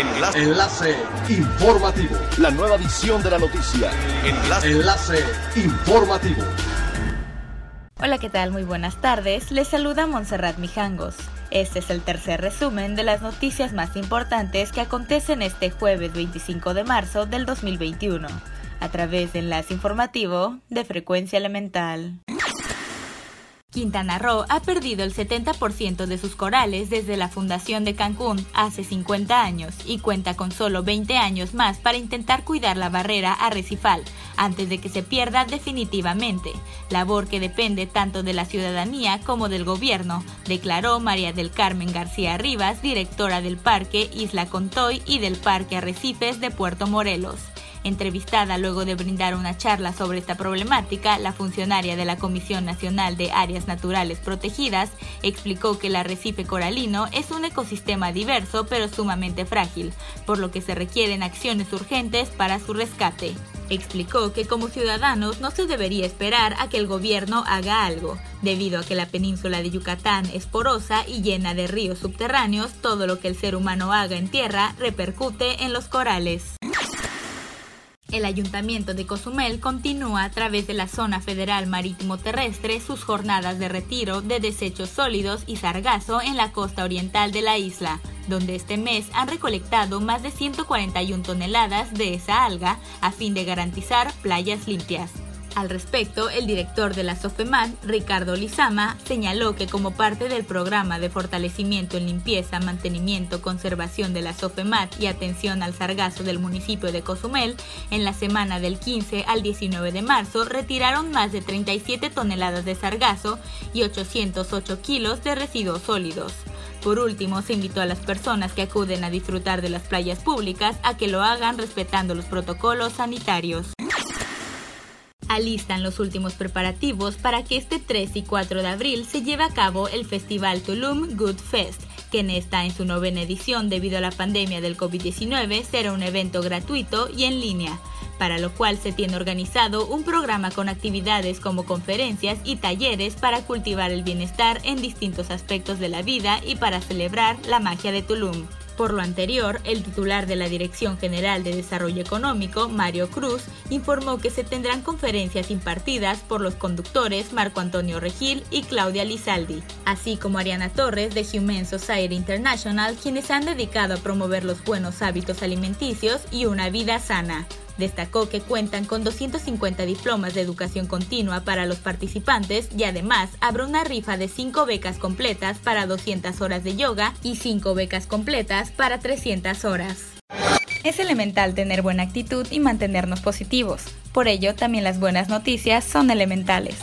Enlace. Enlace informativo. La nueva edición de la noticia. Enlace. Enlace informativo. Hola, ¿qué tal? Muy buenas tardes. Les saluda Montserrat Mijangos. Este es el tercer resumen de las noticias más importantes que acontecen este jueves 25 de marzo del 2021, a través de Enlace Informativo de Frecuencia Elemental. Quintana Roo ha perdido el 70% de sus corales desde la fundación de Cancún hace 50 años y cuenta con solo 20 años más para intentar cuidar la barrera arrecifal antes de que se pierda definitivamente, labor que depende tanto de la ciudadanía como del gobierno, declaró María del Carmen García Rivas, directora del Parque Isla Contoy y del Parque Arrecifes de Puerto Morelos. Entrevistada luego de brindar una charla sobre esta problemática, la funcionaria de la Comisión Nacional de Áreas Naturales Protegidas explicó que el arrecife coralino es un ecosistema diverso pero sumamente frágil, por lo que se requieren acciones urgentes para su rescate. Explicó que como ciudadanos no se debería esperar a que el gobierno haga algo. Debido a que la península de Yucatán es porosa y llena de ríos subterráneos, todo lo que el ser humano haga en tierra repercute en los corales. El Ayuntamiento de Cozumel continúa a través de la Zona Federal Marítimo Terrestre sus jornadas de retiro de desechos sólidos y sargazo en la costa oriental de la isla, donde este mes han recolectado más de 141 toneladas de esa alga a fin de garantizar playas limpias. Al respecto, el director de la SOFEMAT, Ricardo Lizama, señaló que como parte del programa de fortalecimiento en limpieza, mantenimiento, conservación de la SOFEMAT y atención al sargazo del municipio de Cozumel, en la semana del 15 al 19 de marzo retiraron más de 37 toneladas de sargazo y 808 kilos de residuos sólidos. Por último, se invitó a las personas que acuden a disfrutar de las playas públicas a que lo hagan respetando los protocolos sanitarios alistan los últimos preparativos para que este 3 y 4 de abril se lleve a cabo el Festival Tulum Good Fest, que está en su novena edición debido a la pandemia del COVID-19 será un evento gratuito y en línea, para lo cual se tiene organizado un programa con actividades como conferencias y talleres para cultivar el bienestar en distintos aspectos de la vida y para celebrar la magia de Tulum. Por lo anterior, el titular de la Dirección General de Desarrollo Económico, Mario Cruz, informó que se tendrán conferencias impartidas por los conductores Marco Antonio Regil y Claudia Lizaldi, así como Ariana Torres de Humane Society International, quienes han dedicado a promover los buenos hábitos alimenticios y una vida sana. Destacó que cuentan con 250 diplomas de educación continua para los participantes y además habrá una rifa de 5 becas completas para 200 horas de yoga y 5 becas completas para 300 horas. Es elemental tener buena actitud y mantenernos positivos. Por ello, también las buenas noticias son elementales.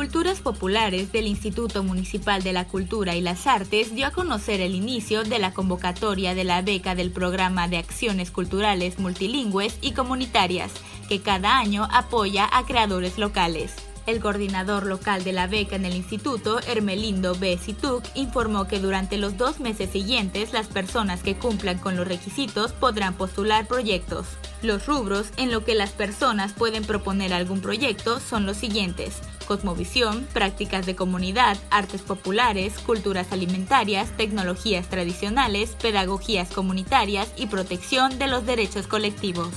Culturas Populares del Instituto Municipal de la Cultura y las Artes dio a conocer el inicio de la convocatoria de la beca del Programa de Acciones Culturales Multilingües y Comunitarias, que cada año apoya a creadores locales. El coordinador local de la beca en el instituto, Hermelindo B. Situk, informó que durante los dos meses siguientes las personas que cumplan con los requisitos podrán postular proyectos. Los rubros en lo que las personas pueden proponer algún proyecto son los siguientes cosmovisión, prácticas de comunidad, artes populares, culturas alimentarias, tecnologías tradicionales, pedagogías comunitarias y protección de los derechos colectivos.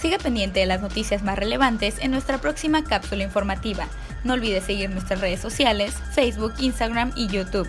Siga pendiente de las noticias más relevantes en nuestra próxima cápsula informativa. No olvide seguir nuestras redes sociales, Facebook, Instagram y YouTube.